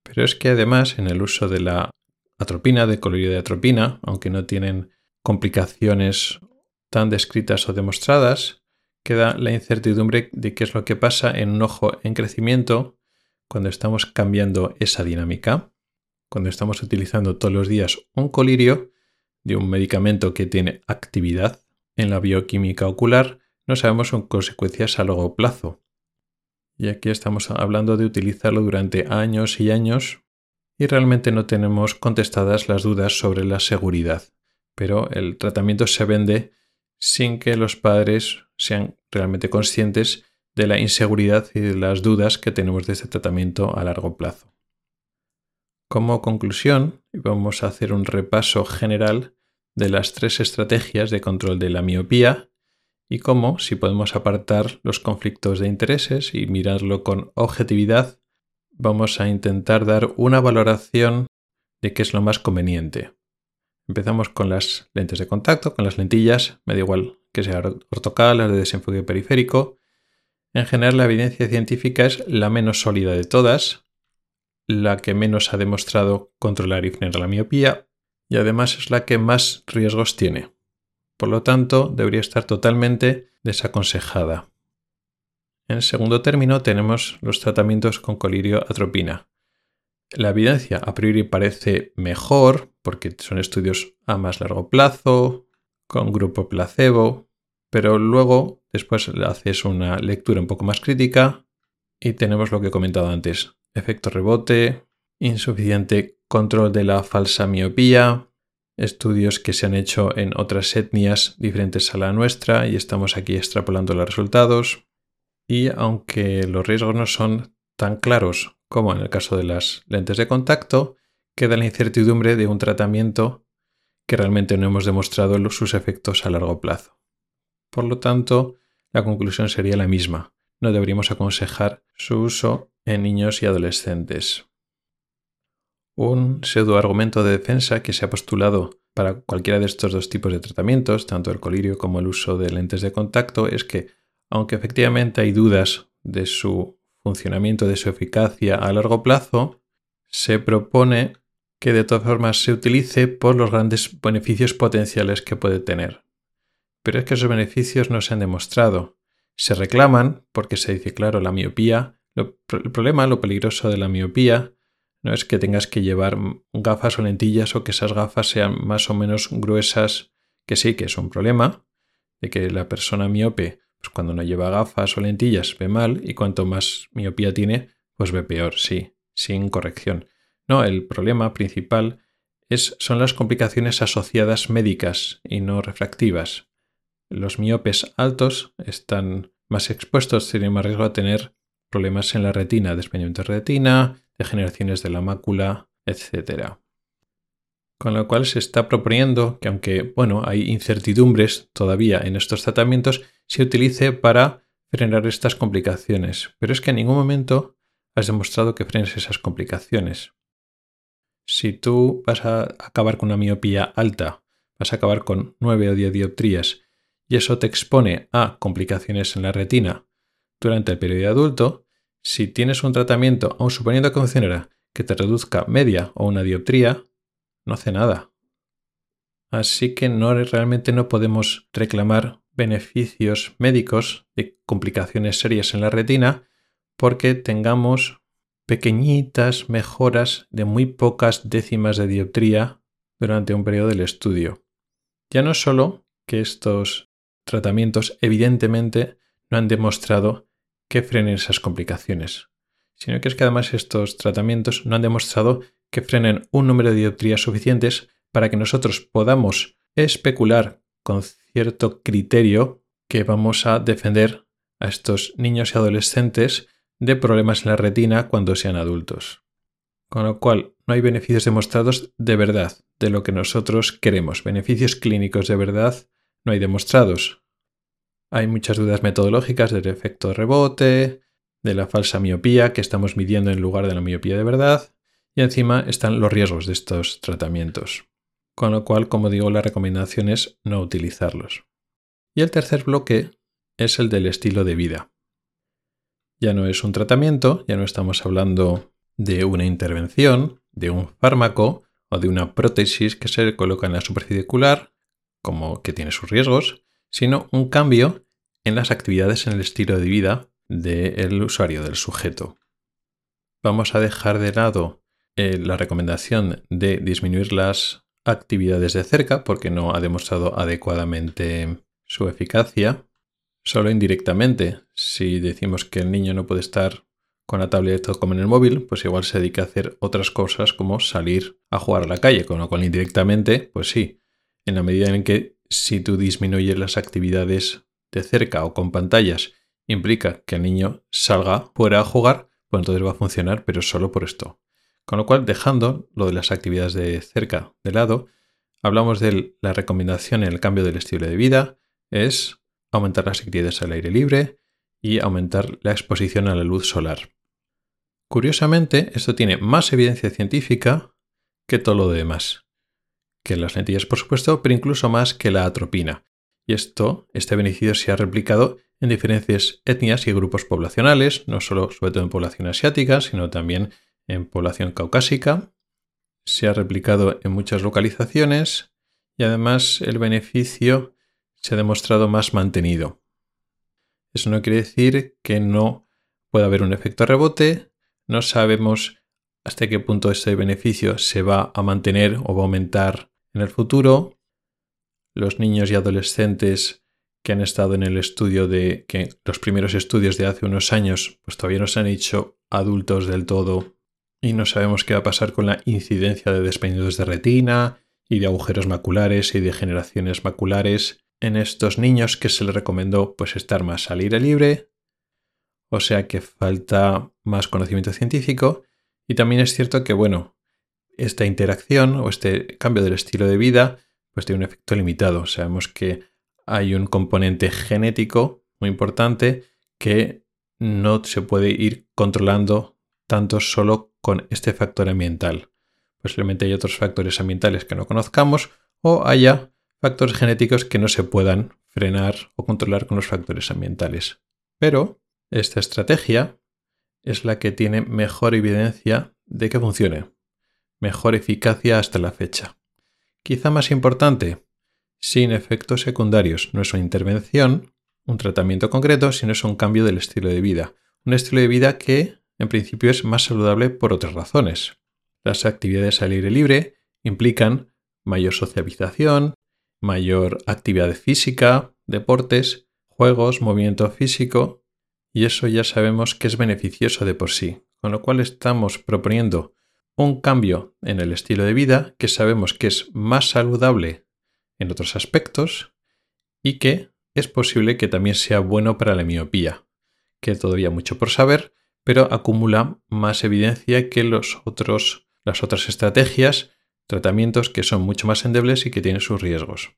Pero es que además en el uso de la atropina, de colorio de atropina, aunque no tienen complicaciones tan descritas o demostradas, queda la incertidumbre de qué es lo que pasa en un ojo en crecimiento cuando estamos cambiando esa dinámica, cuando estamos utilizando todos los días un colirio de un medicamento que tiene actividad en la bioquímica ocular, no sabemos con consecuencias a largo plazo. Y aquí estamos hablando de utilizarlo durante años y años y realmente no tenemos contestadas las dudas sobre la seguridad. Pero el tratamiento se vende sin que los padres sean realmente conscientes de la inseguridad y de las dudas que tenemos de este tratamiento a largo plazo. Como conclusión, vamos a hacer un repaso general de las tres estrategias de control de la miopía y cómo, si podemos apartar los conflictos de intereses y mirarlo con objetividad, vamos a intentar dar una valoración de qué es lo más conveniente. Empezamos con las lentes de contacto, con las lentillas, me da igual que sea ortocal, las de desenfoque periférico. En general, la evidencia científica es la menos sólida de todas. la que menos ha demostrado controlar y frenar la miopía y además es la que más riesgos tiene. Por lo tanto, debería estar totalmente desaconsejada. En segundo término tenemos los tratamientos con colirio atropina. La evidencia a priori parece mejor porque son estudios a más largo plazo, con grupo placebo, pero luego después haces una lectura un poco más crítica y tenemos lo que he comentado antes, efecto rebote, insuficiente control de la falsa miopía, estudios que se han hecho en otras etnias diferentes a la nuestra y estamos aquí extrapolando los resultados. Y aunque los riesgos no son tan claros como en el caso de las lentes de contacto, queda la incertidumbre de un tratamiento que realmente no hemos demostrado sus efectos a largo plazo. Por lo tanto, la conclusión sería la misma. No deberíamos aconsejar su uso en niños y adolescentes. Un pseudoargumento de defensa que se ha postulado para cualquiera de estos dos tipos de tratamientos, tanto el colirio como el uso de lentes de contacto, es que, aunque efectivamente hay dudas de su funcionamiento, de su eficacia a largo plazo, se propone que de todas formas se utilice por los grandes beneficios potenciales que puede tener. Pero es que esos beneficios no se han demostrado. Se reclaman porque se dice, claro, la miopía, el problema, lo peligroso de la miopía, no es que tengas que llevar gafas o lentillas o que esas gafas sean más o menos gruesas, que sí, que es un problema, de que la persona miope, pues cuando no lleva gafas o lentillas ve mal y cuanto más miopía tiene, pues ve peor, sí, sin corrección. No, el problema principal es, son las complicaciones asociadas médicas y no refractivas. Los miopes altos están más expuestos, tienen más riesgo a tener problemas en la retina, desprendimiento de retina, degeneraciones de la mácula, etc. Con lo cual se está proponiendo que aunque, bueno, hay incertidumbres todavía en estos tratamientos, se utilice para frenar estas complicaciones. Pero es que en ningún momento has demostrado que frenes esas complicaciones. Si tú vas a acabar con una miopía alta, vas a acabar con 9 o 10 dioptrías y eso te expone a complicaciones en la retina durante el periodo adulto, si tienes un tratamiento, aun suponiendo que funcionara, que te reduzca media o una dioptría, no hace nada. Así que no, realmente no podemos reclamar beneficios médicos de complicaciones serias en la retina porque tengamos pequeñitas mejoras de muy pocas décimas de dioptría durante un periodo del estudio. Ya no solo que estos tratamientos evidentemente no han demostrado que frenen esas complicaciones, sino que es que además estos tratamientos no han demostrado que frenen un número de dioptrías suficientes para que nosotros podamos especular con cierto criterio que vamos a defender a estos niños y adolescentes de problemas en la retina cuando sean adultos. Con lo cual, no hay beneficios demostrados de verdad, de lo que nosotros queremos. Beneficios clínicos de verdad no hay demostrados. Hay muchas dudas metodológicas del efecto rebote, de la falsa miopía que estamos midiendo en lugar de la miopía de verdad, y encima están los riesgos de estos tratamientos. Con lo cual, como digo, la recomendación es no utilizarlos. Y el tercer bloque es el del estilo de vida. Ya no es un tratamiento, ya no estamos hablando de una intervención, de un fármaco o de una prótesis que se coloca en la superficie ocular, como que tiene sus riesgos, sino un cambio en las actividades en el estilo de vida del usuario, del sujeto. Vamos a dejar de lado eh, la recomendación de disminuir las actividades de cerca porque no ha demostrado adecuadamente su eficacia, solo indirectamente. Si decimos que el niño no puede estar con la tablet como en el móvil, pues igual se dedica a hacer otras cosas como salir a jugar a la calle, con lo cual indirectamente, pues sí, en la medida en que si tú disminuyes las actividades de cerca o con pantallas, implica que el niño salga fuera a jugar, pues entonces va a funcionar, pero solo por esto. Con lo cual, dejando lo de las actividades de cerca de lado, hablamos de la recomendación en el cambio del estilo de vida, es aumentar las actividades al aire libre y aumentar la exposición a la luz solar. Curiosamente, esto tiene más evidencia científica que todo lo demás que las lentillas, por supuesto, pero incluso más que la atropina. Y esto, este beneficio se ha replicado en diferentes etnias y grupos poblacionales, no solo sobre todo en población asiática, sino también en población caucásica, se ha replicado en muchas localizaciones y además el beneficio se ha demostrado más mantenido. Eso no quiere decir que no pueda haber un efecto rebote, no sabemos hasta qué punto este beneficio se va a mantener o va a aumentar en el futuro. Los niños y adolescentes que han estado en el estudio de que los primeros estudios de hace unos años pues todavía no se han hecho adultos del todo y no sabemos qué va a pasar con la incidencia de desprendidos de retina y de agujeros maculares y de generaciones maculares en estos niños que se les recomendó pues estar más al aire libre, o sea que falta más conocimiento científico y también es cierto que bueno, esta interacción o este cambio del estilo de vida pues tiene un efecto limitado. Sabemos que hay un componente genético muy importante que no se puede ir controlando tanto solo con este factor ambiental. Posiblemente hay otros factores ambientales que no conozcamos o haya factores genéticos que no se puedan frenar o controlar con los factores ambientales. Pero esta estrategia es la que tiene mejor evidencia de que funcione, mejor eficacia hasta la fecha. Quizá más importante, sin efectos secundarios. No es una intervención, un tratamiento concreto, sino es un cambio del estilo de vida. Un estilo de vida que, en principio, es más saludable por otras razones. Las actividades al aire libre implican mayor socialización, mayor actividad física, deportes, juegos, movimiento físico, y eso ya sabemos que es beneficioso de por sí, con lo cual estamos proponiendo un cambio en el estilo de vida que sabemos que es más saludable en otros aspectos y que es posible que también sea bueno para la miopía, que todavía mucho por saber, pero acumula más evidencia que los otros las otras estrategias, tratamientos que son mucho más endebles y que tienen sus riesgos.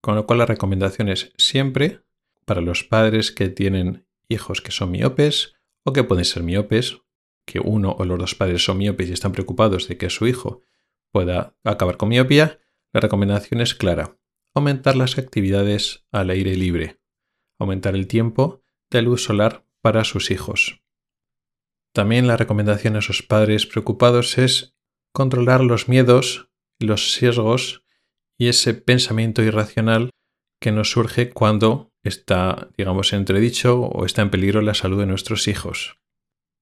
Con lo cual la recomendación es siempre para los padres que tienen hijos que son miopes o que pueden ser miopes, que uno o los dos padres son miopes y están preocupados de que su hijo pueda acabar con miopía, la recomendación es clara. Aumentar las actividades al aire libre. Aumentar el tiempo de luz solar para sus hijos. También la recomendación a sus padres preocupados es controlar los miedos, los sesgos y ese pensamiento irracional que nos surge cuando está, digamos, entredicho o está en peligro la salud de nuestros hijos.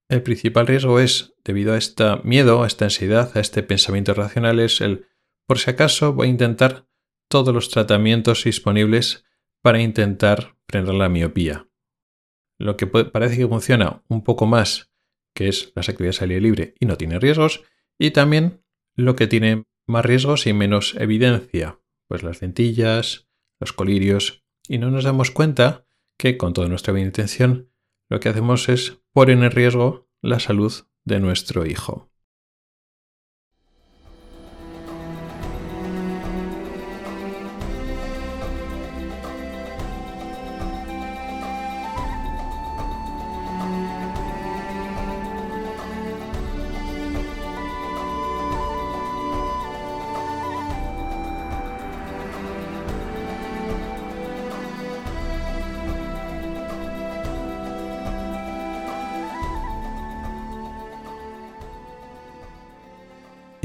El principal riesgo es, debido a este miedo, a esta ansiedad, a este pensamiento irracional, es el, por si acaso, voy a intentar todos los tratamientos disponibles para intentar frenar la miopía. Lo que parece que funciona un poco más, que es las actividades al aire libre y no tiene riesgos, y también lo que tiene más riesgos y menos evidencia, pues las lentillas, los colirios, y no nos damos cuenta que con toda nuestra buena intención lo que hacemos es poner en riesgo la salud de nuestro hijo.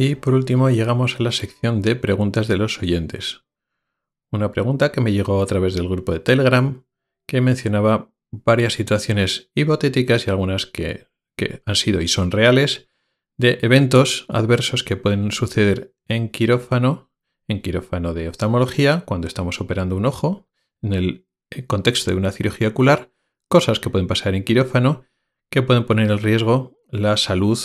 Y por último llegamos a la sección de preguntas de los oyentes. Una pregunta que me llegó a través del grupo de Telegram que mencionaba varias situaciones hipotéticas y algunas que, que han sido y son reales de eventos adversos que pueden suceder en quirófano, en quirófano de oftalmología, cuando estamos operando un ojo, en el contexto de una cirugía ocular, cosas que pueden pasar en quirófano que pueden poner en riesgo la salud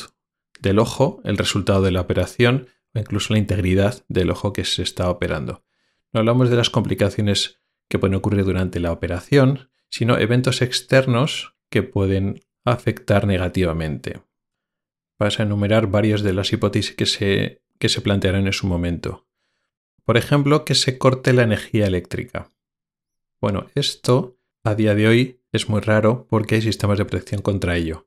del ojo, el resultado de la operación o incluso la integridad del ojo que se está operando. No hablamos de las complicaciones que pueden ocurrir durante la operación, sino eventos externos que pueden afectar negativamente. Vas a enumerar varias de las hipótesis que se, que se plantearon en su momento. Por ejemplo, que se corte la energía eléctrica. Bueno, esto a día de hoy es muy raro porque hay sistemas de protección contra ello.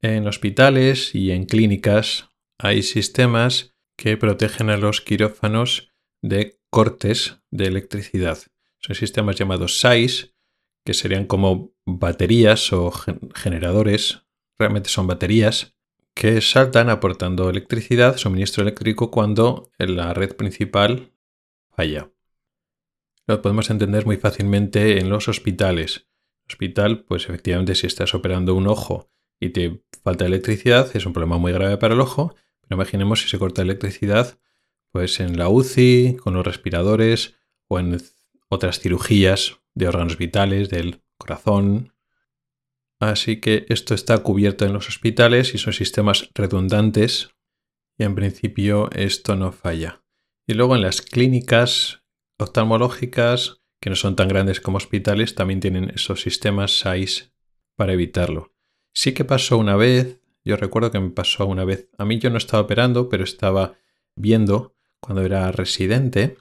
En hospitales y en clínicas hay sistemas que protegen a los quirófanos de cortes de electricidad. Son sistemas llamados SAIS, que serían como baterías o generadores, realmente son baterías, que saltan aportando electricidad, suministro eléctrico cuando la red principal falla. Lo podemos entender muy fácilmente en los hospitales. Hospital, pues efectivamente si estás operando un ojo y te falta electricidad, es un problema muy grave para el ojo, pero imaginemos si se corta electricidad, pues en la UCI, con los respiradores o en otras cirugías de órganos vitales, del corazón, Así que esto está cubierto en los hospitales y son sistemas redundantes y en principio esto no falla. Y luego en las clínicas oftalmológicas, que no son tan grandes como hospitales, también tienen esos sistemas SAIS para evitarlo. Sí que pasó una vez, yo recuerdo que me pasó una vez, a mí yo no estaba operando, pero estaba viendo cuando era residente,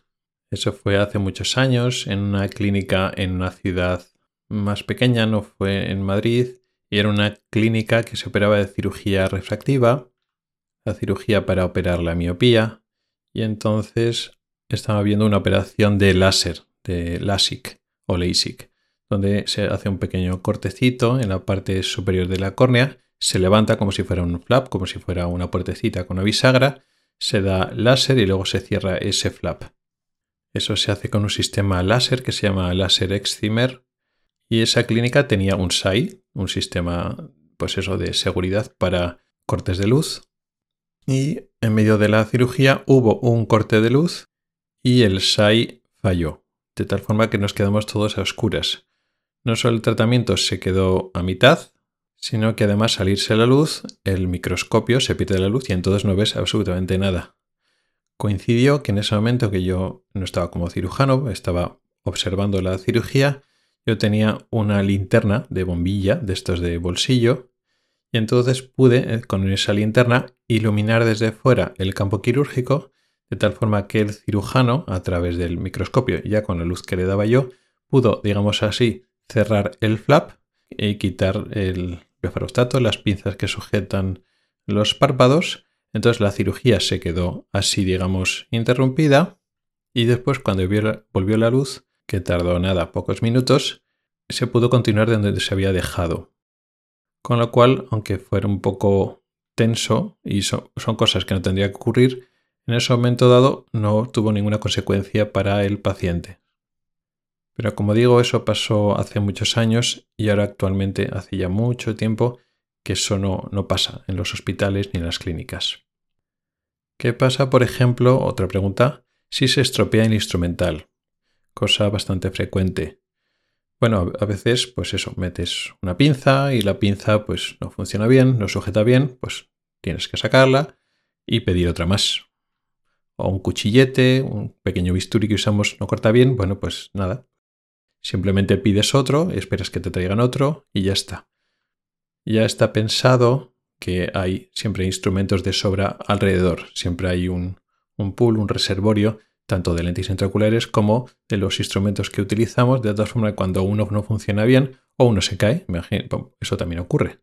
eso fue hace muchos años, en una clínica en una ciudad más pequeña, no fue en Madrid, y era una clínica que se operaba de cirugía refractiva, la cirugía para operar la miopía, y entonces estaba viendo una operación de láser, de LASIK o LASIK, donde se hace un pequeño cortecito en la parte superior de la córnea, se levanta como si fuera un flap, como si fuera una puertecita con una bisagra, se da láser y luego se cierra ese flap. Eso se hace con un sistema láser que se llama láser excimer y esa clínica tenía un SAI, un sistema, pues eso, de seguridad para cortes de luz. Y en medio de la cirugía hubo un corte de luz y el SAI falló, de tal forma que nos quedamos todos a oscuras. No solo el tratamiento se quedó a mitad, sino que además salirse la luz, el microscopio se pierde la luz y entonces no ves absolutamente nada. Coincidió que en ese momento que yo no estaba como cirujano, estaba observando la cirugía, yo tenía una linterna de bombilla, de estos de bolsillo, y entonces pude, eh, con esa linterna, iluminar desde fuera el campo quirúrgico, de tal forma que el cirujano, a través del microscopio, ya con la luz que le daba yo, pudo, digamos así, cerrar el flap y quitar el blefarostato, las pinzas que sujetan los párpados. Entonces la cirugía se quedó así, digamos, interrumpida. Y después, cuando volvió la luz, que tardó nada, pocos minutos, se pudo continuar de donde se había dejado. Con lo cual, aunque fuera un poco tenso y son cosas que no tendría que ocurrir, en ese momento dado no tuvo ninguna consecuencia para el paciente. Pero como digo, eso pasó hace muchos años y ahora actualmente hace ya mucho tiempo que eso no, no pasa en los hospitales ni en las clínicas. ¿Qué pasa, por ejemplo, otra pregunta, si se estropea el instrumental? cosa bastante frecuente. Bueno, a veces, pues eso, metes una pinza y la pinza pues no funciona bien, no sujeta bien, pues tienes que sacarla y pedir otra más. O un cuchillete, un pequeño bisturí que usamos no corta bien, bueno, pues nada. Simplemente pides otro, esperas que te traigan otro y ya está. Ya está pensado que hay siempre instrumentos de sobra alrededor, siempre hay un, un pool, un reservorio tanto de lentes intraoculares como de los instrumentos que utilizamos, de tal forma cuando uno no funciona bien o uno se cae, eso también ocurre,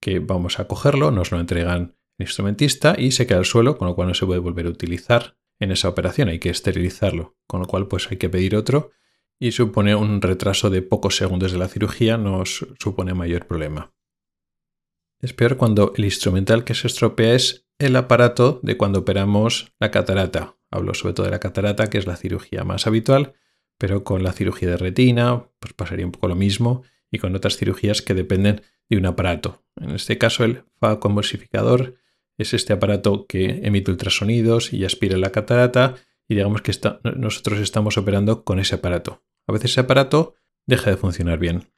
que vamos a cogerlo, nos lo entregan el instrumentista y se queda al suelo, con lo cual no se puede volver a utilizar en esa operación, hay que esterilizarlo, con lo cual pues hay que pedir otro y supone un retraso de pocos segundos de la cirugía, nos supone mayor problema. Es peor cuando el instrumental que se estropea es el aparato de cuando operamos la catarata Hablo sobre todo de la catarata, que es la cirugía más habitual, pero con la cirugía de retina pues pasaría un poco lo mismo y con otras cirugías que dependen de un aparato. En este caso, el facoemulsificador es este aparato que emite ultrasonidos y aspira la catarata y digamos que nosotros estamos operando con ese aparato. A veces ese aparato deja de funcionar bien.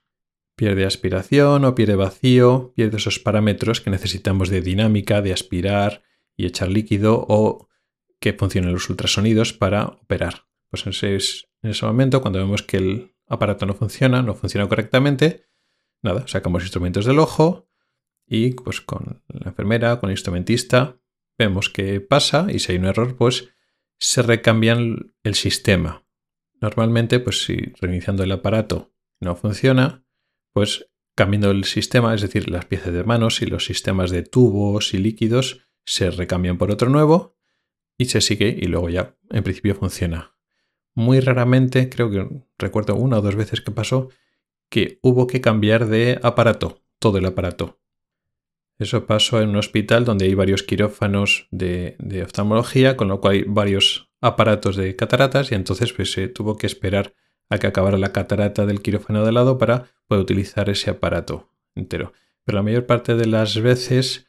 Pierde aspiración o pierde vacío, pierde esos parámetros que necesitamos de dinámica, de aspirar y echar líquido o que funcionen los ultrasonidos para operar. Pues en ese, en ese momento, cuando vemos que el aparato no funciona, no funciona correctamente, nada, sacamos instrumentos del ojo y pues con la enfermera, con el instrumentista, vemos qué pasa y si hay un error, pues se recambian el sistema. Normalmente, pues si reiniciando el aparato no funciona, pues cambiando el sistema, es decir, las piezas de manos y los sistemas de tubos y líquidos se recambian por otro nuevo y se sigue y luego ya en principio funciona. Muy raramente, creo que recuerdo una o dos veces que pasó, que hubo que cambiar de aparato, todo el aparato. Eso pasó en un hospital donde hay varios quirófanos de, oftalmología, con lo cual hay varios aparatos de cataratas y entonces pues, se tuvo que esperar a que acabara la catarata del quirófano de lado para poder utilizar ese aparato entero. Pero la mayor parte de las veces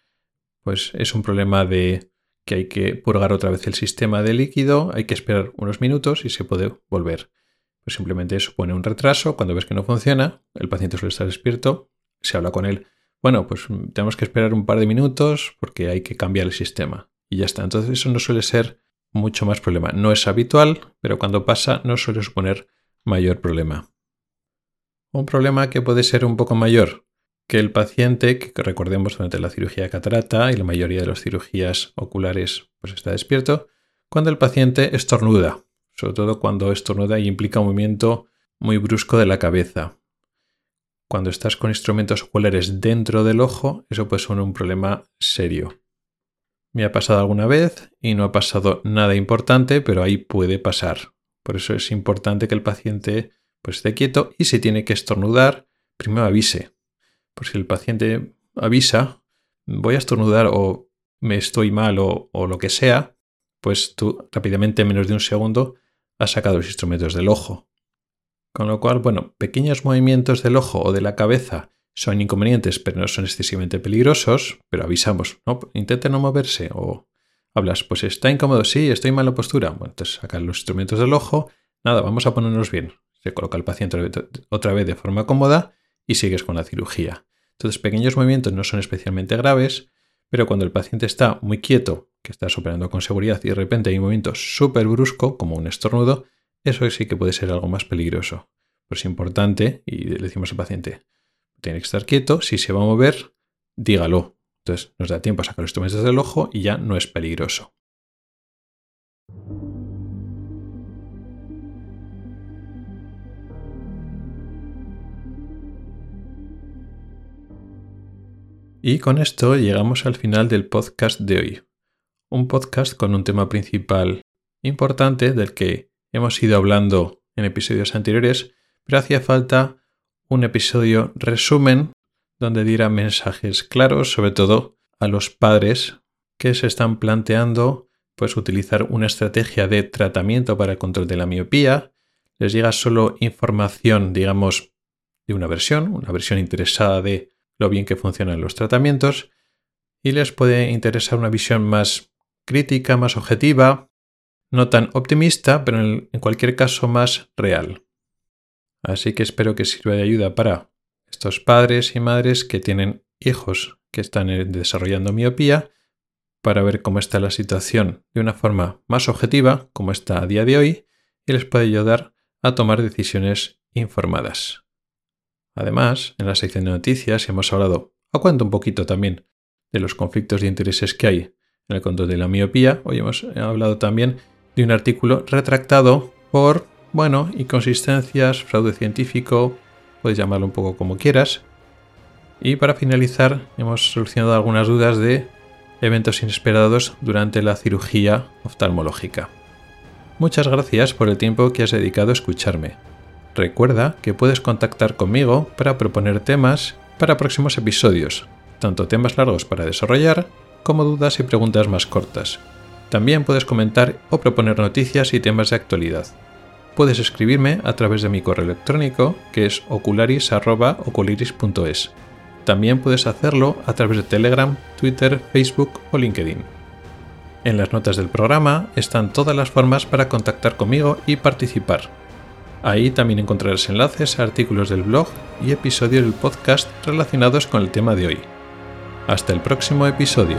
pues es un problema de que hay que purgar otra vez el sistema de líquido, hay que esperar unos minutos y se puede volver. Pues simplemente supone un retraso, cuando ves que no funciona, el paciente suele estar despierto, se habla con él, bueno, pues tenemos que esperar un par de minutos porque hay que cambiar el sistema y ya está. Entonces eso no suele ser mucho más problema. No es habitual, pero cuando pasa no suele suponer mayor problema. Un problema que puede ser un poco mayor que el paciente, que recordemos durante la cirugía de catarata y la mayoría de las cirugías oculares, pues está despierto, cuando el paciente estornuda, sobre todo cuando estornuda y implica un movimiento muy brusco de la cabeza. Cuando estás con instrumentos oculares dentro del ojo, eso puede ser un problema serio. Me ha pasado alguna vez y no ha pasado nada importante, pero ahí puede pasar. Por eso es importante que el paciente pues, esté quieto y si tiene que estornudar, primero avise. Por si el paciente avisa, voy a estornudar o me estoy mal o, o lo que sea, pues tú rápidamente, en menos de un segundo, has sacado los instrumentos del ojo. Con lo cual, bueno, pequeños movimientos del ojo o de la cabeza son inconvenientes, pero no son excesivamente peligrosos, pero avisamos, no, intente no moverse o hablas, pues está incómodo, sí, estoy en mala postura. Bueno, entonces sacar los instrumentos del ojo, nada, vamos a ponernos bien. Se coloca el paciente otra vez de forma cómoda y sigues con la cirugía. Entonces, pequeños movimientos no son especialmente graves, pero cuando el paciente está muy quieto, que estás operando con seguridad y de repente hay un movimiento súper brusco, como un estornudo, eso sí que puede ser algo más peligroso. Pero es importante, y le decimos al paciente, tiene que estar quieto, si se va a mover, dígalo. Entonces nos da tiempo a sacar los instrumentos del ojo y ya no es peligroso. Y con esto llegamos al final del podcast de hoy. Un podcast con un tema principal importante del que hemos ido hablando en episodios anteriores, pero hacía falta un episodio resumen donde diera mensajes claros, sobre todo a los padres que se están planteando pues utilizar una estrategia de tratamiento para el control de la miopía. Les llega solo información, digamos, de una versión, una versión interesada de lo bien que funcionan los tratamientos, y les puede interesar una visión más crítica, más objetiva, no tan optimista, pero en, cualquier caso más real. Así que espero que sirva de ayuda para estos padres y madres que tienen hijos que están eh, desarrollando miopía, para ver cómo está la situación de una forma más objetiva, como está a día de hoy, y les puede ayudar a tomar decisiones informadas. Además, en la sección de noticias hemos hablado, a cuento un poquito también, de los conflictos de intereses que hay en el control de la miopía. Hoy hemos hablado también de un artículo retractado por, bueno, inconsistencias, fraude científico, puedes llamarlo un poco como quieras. Y para finalizar, hemos solucionado algunas dudas de eventos inesperados durante la cirugía oftalmológica. Muchas gracias por el tiempo que has dedicado a escucharme. Recuerda que puedes contactar conmigo para proponer temas para próximos episodios, tanto temas largos para desarrollar como dudas y preguntas más cortas. También puedes comentar o proponer noticias y temas de actualidad. Puedes escribirme a través de mi correo electrónico que es ocularis.ocularis.es. También puedes hacerlo a través de Telegram, Twitter, Facebook o LinkedIn. En las notas del programa están todas las formas para contactar conmigo y participar. Ahí también encontrarás enlaces a artículos del blog y episodios del podcast relacionados con el tema de hoy. Hasta el próximo episodio.